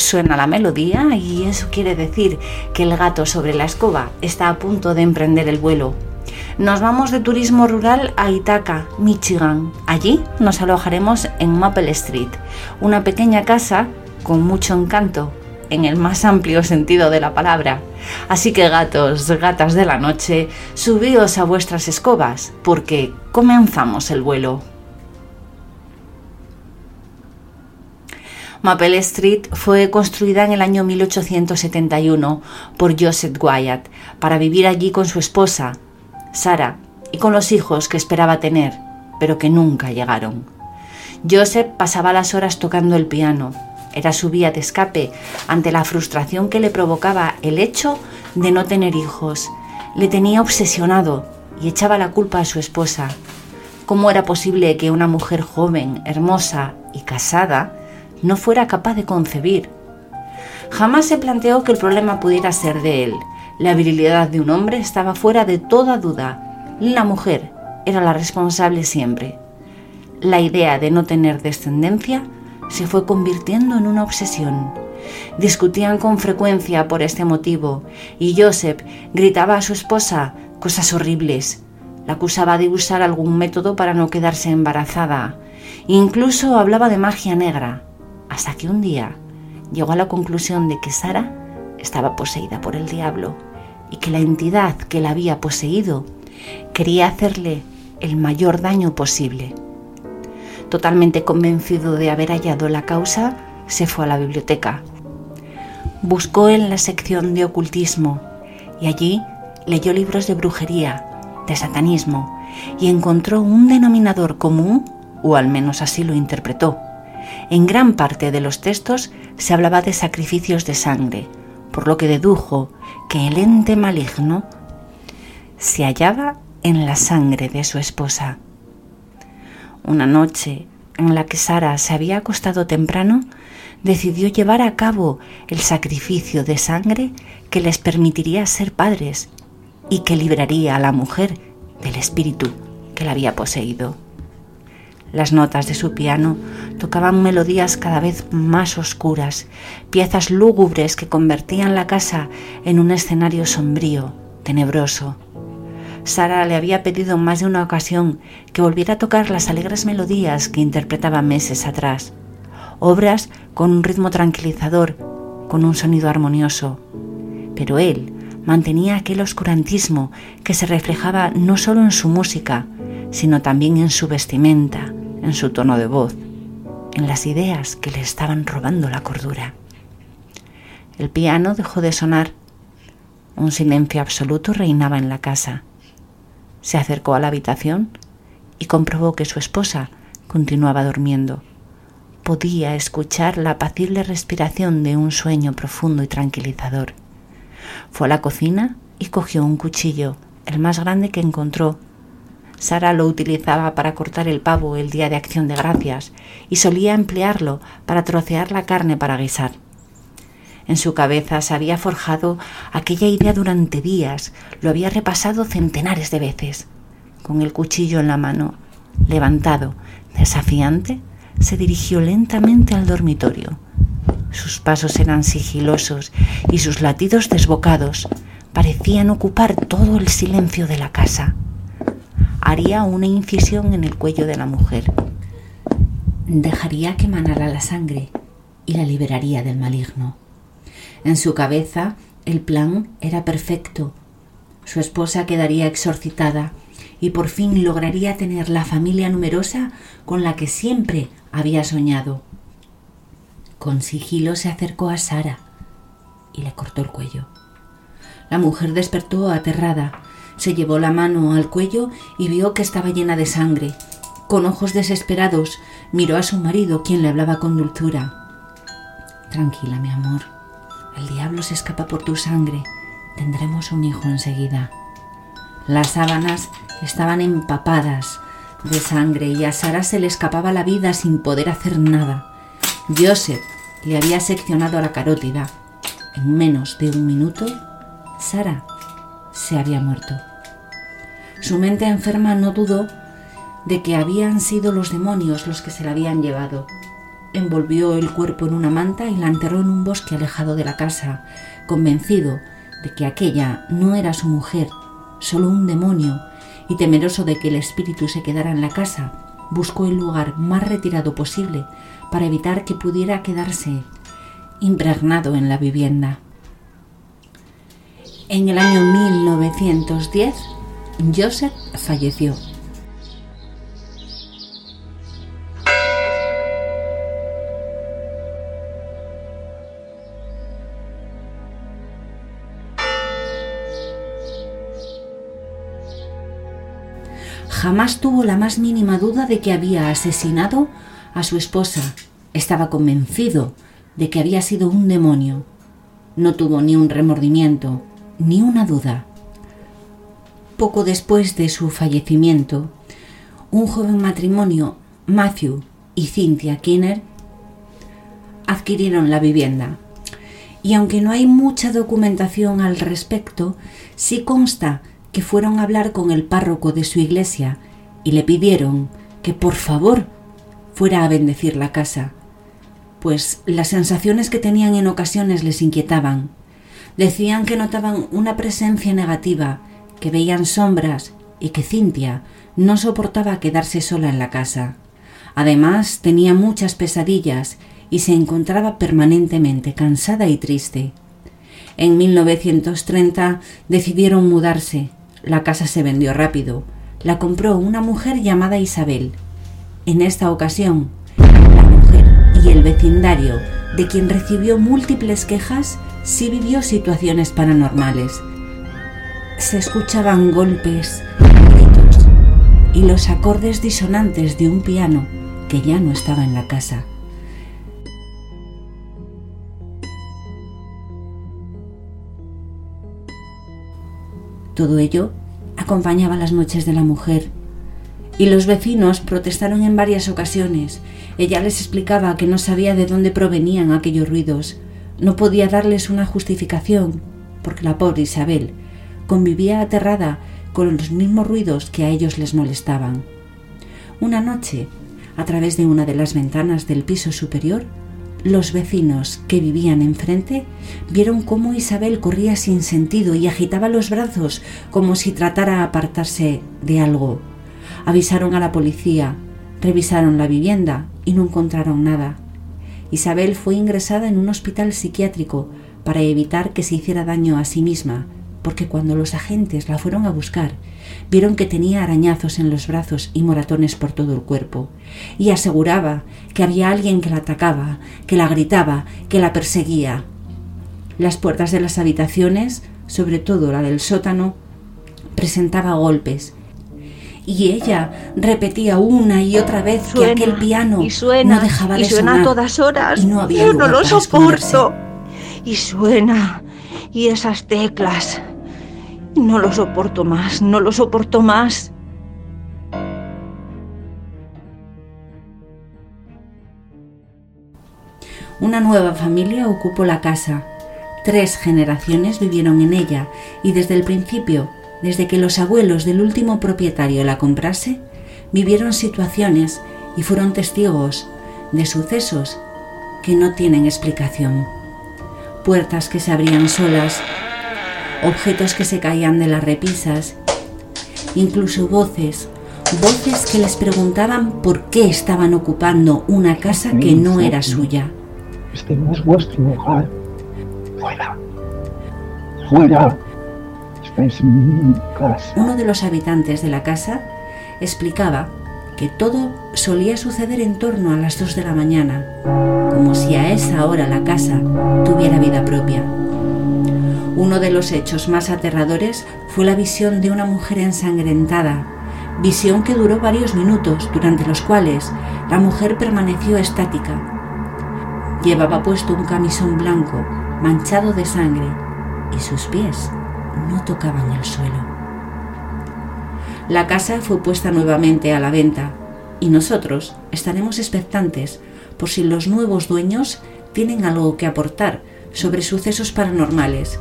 suena la melodía y eso quiere decir que el gato sobre la escoba está a punto de emprender el vuelo. Nos vamos de turismo rural a Ithaca, Michigan. Allí nos alojaremos en Maple Street, una pequeña casa con mucho encanto, en el más amplio sentido de la palabra. Así que gatos, gatas de la noche, subíos a vuestras escobas, porque comenzamos el vuelo. Maple Street fue construida en el año 1871 por Joseph Wyatt para vivir allí con su esposa, Sara, y con los hijos que esperaba tener, pero que nunca llegaron. Joseph pasaba las horas tocando el piano. Era su vía de escape ante la frustración que le provocaba el hecho de no tener hijos. Le tenía obsesionado y echaba la culpa a su esposa. ¿Cómo era posible que una mujer joven, hermosa y casada no fuera capaz de concebir? Jamás se planteó que el problema pudiera ser de él. La virilidad de un hombre estaba fuera de toda duda. La mujer era la responsable siempre. La idea de no tener descendencia se fue convirtiendo en una obsesión. Discutían con frecuencia por este motivo y Joseph gritaba a su esposa cosas horribles. La acusaba de usar algún método para no quedarse embarazada. Incluso hablaba de magia negra, hasta que un día llegó a la conclusión de que Sara estaba poseída por el diablo y que la entidad que la había poseído quería hacerle el mayor daño posible. Totalmente convencido de haber hallado la causa, se fue a la biblioteca. Buscó en la sección de ocultismo y allí leyó libros de brujería, de satanismo y encontró un denominador común, o al menos así lo interpretó. En gran parte de los textos se hablaba de sacrificios de sangre, por lo que dedujo que el ente maligno se hallaba en la sangre de su esposa. Una noche en la que Sara se había acostado temprano, decidió llevar a cabo el sacrificio de sangre que les permitiría ser padres y que libraría a la mujer del espíritu que la había poseído. Las notas de su piano tocaban melodías cada vez más oscuras, piezas lúgubres que convertían la casa en un escenario sombrío, tenebroso. Sara le había pedido en más de una ocasión que volviera a tocar las alegres melodías que interpretaba meses atrás, obras con un ritmo tranquilizador, con un sonido armonioso. Pero él mantenía aquel oscurantismo que se reflejaba no solo en su música, sino también en su vestimenta, en su tono de voz, en las ideas que le estaban robando la cordura. El piano dejó de sonar. Un silencio absoluto reinaba en la casa. Se acercó a la habitación y comprobó que su esposa continuaba durmiendo. Podía escuchar la apacible respiración de un sueño profundo y tranquilizador. Fue a la cocina y cogió un cuchillo, el más grande que encontró, Sara lo utilizaba para cortar el pavo el día de acción de gracias y solía emplearlo para trocear la carne para guisar. En su cabeza se había forjado aquella idea durante días, lo había repasado centenares de veces. Con el cuchillo en la mano, levantado, desafiante, se dirigió lentamente al dormitorio. Sus pasos eran sigilosos y sus latidos desbocados parecían ocupar todo el silencio de la casa haría una incisión en el cuello de la mujer. Dejaría que manara la sangre y la liberaría del maligno. En su cabeza el plan era perfecto. Su esposa quedaría exorcitada y por fin lograría tener la familia numerosa con la que siempre había soñado. Con sigilo se acercó a Sara y le cortó el cuello. La mujer despertó aterrada se llevó la mano al cuello y vio que estaba llena de sangre. Con ojos desesperados miró a su marido, quien le hablaba con dulzura. Tranquila, mi amor. El diablo se escapa por tu sangre. Tendremos un hijo enseguida. Las sábanas estaban empapadas de sangre y a Sara se le escapaba la vida sin poder hacer nada. Joseph le había seccionado la carótida. En menos de un minuto, Sara se había muerto. Su mente enferma no dudó de que habían sido los demonios los que se la habían llevado. envolvió el cuerpo en una manta y la enterró en un bosque alejado de la casa, convencido de que aquella no era su mujer, solo un demonio, y temeroso de que el espíritu se quedara en la casa, buscó el lugar más retirado posible para evitar que pudiera quedarse impregnado en la vivienda. En el año 1910, Joseph falleció. Jamás tuvo la más mínima duda de que había asesinado a su esposa. Estaba convencido de que había sido un demonio. No tuvo ni un remordimiento, ni una duda. Poco después de su fallecimiento, un joven matrimonio, Matthew y Cynthia Kinner, adquirieron la vivienda. Y aunque no hay mucha documentación al respecto, sí consta que fueron a hablar con el párroco de su iglesia y le pidieron que por favor fuera a bendecir la casa, pues las sensaciones que tenían en ocasiones les inquietaban. Decían que notaban una presencia negativa, que veían sombras y que Cintia no soportaba quedarse sola en la casa. Además, tenía muchas pesadillas y se encontraba permanentemente cansada y triste. En 1930 decidieron mudarse la casa se vendió rápido. La compró una mujer llamada Isabel. En esta ocasión, la mujer y el vecindario, de quien recibió múltiples quejas, sí vivió situaciones paranormales. Se escuchaban golpes, gritos y los acordes disonantes de un piano que ya no estaba en la casa. Todo ello acompañaba las noches de la mujer. Y los vecinos protestaron en varias ocasiones. Ella les explicaba que no sabía de dónde provenían aquellos ruidos. No podía darles una justificación, porque la pobre Isabel convivía aterrada con los mismos ruidos que a ellos les molestaban. Una noche, a través de una de las ventanas del piso superior, los vecinos que vivían enfrente vieron cómo Isabel corría sin sentido y agitaba los brazos como si tratara de apartarse de algo. Avisaron a la policía, revisaron la vivienda y no encontraron nada. Isabel fue ingresada en un hospital psiquiátrico para evitar que se hiciera daño a sí misma, porque cuando los agentes la fueron a buscar, vieron que tenía arañazos en los brazos y moratones por todo el cuerpo, y aseguraba que había alguien que la atacaba, que la gritaba, que la perseguía. Las puertas de las habitaciones, sobre todo la del sótano, presentaba golpes, y ella repetía una y otra vez que aquel piano y suena, no dejaba de y suena a todas horas. y no había Yo no lo soporto. Y suena. Y esas teclas. No lo soporto más, no lo soporto más. Una nueva familia ocupó la casa. Tres generaciones vivieron en ella y desde el principio, desde que los abuelos del último propietario la comprase, vivieron situaciones y fueron testigos de sucesos que no tienen explicación. Puertas que se abrían solas, objetos que se caían de las repisas, incluso voces, voces que les preguntaban por qué estaban ocupando una casa que no era suya. Este no es vuestro hogar. Fuera. Fuera. Estáis en mi casa. Uno de los habitantes de la casa explicaba que todo solía suceder en torno a las dos de la mañana, como si a esa hora la casa tuviera vida propia. Uno de los hechos más aterradores fue la visión de una mujer ensangrentada, visión que duró varios minutos, durante los cuales la mujer permaneció estática. Llevaba puesto un camisón blanco, manchado de sangre, y sus pies no tocaban el suelo. La casa fue puesta nuevamente a la venta y nosotros estaremos expectantes por si los nuevos dueños tienen algo que aportar sobre sucesos paranormales.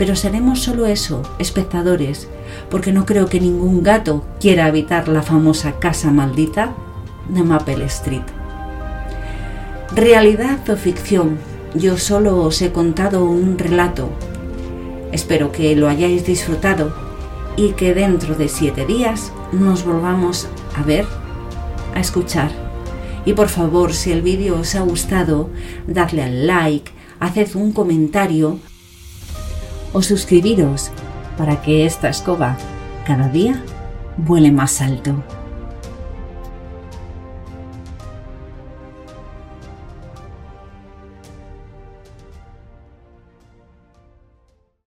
Pero seremos solo eso, espectadores, porque no creo que ningún gato quiera habitar la famosa casa maldita de Maple Street. Realidad o ficción, yo solo os he contado un relato. Espero que lo hayáis disfrutado y que dentro de siete días nos volvamos a ver, a escuchar. Y por favor, si el vídeo os ha gustado, dadle al like, haced un comentario o suscribiros para que esta escoba cada día vuele más alto.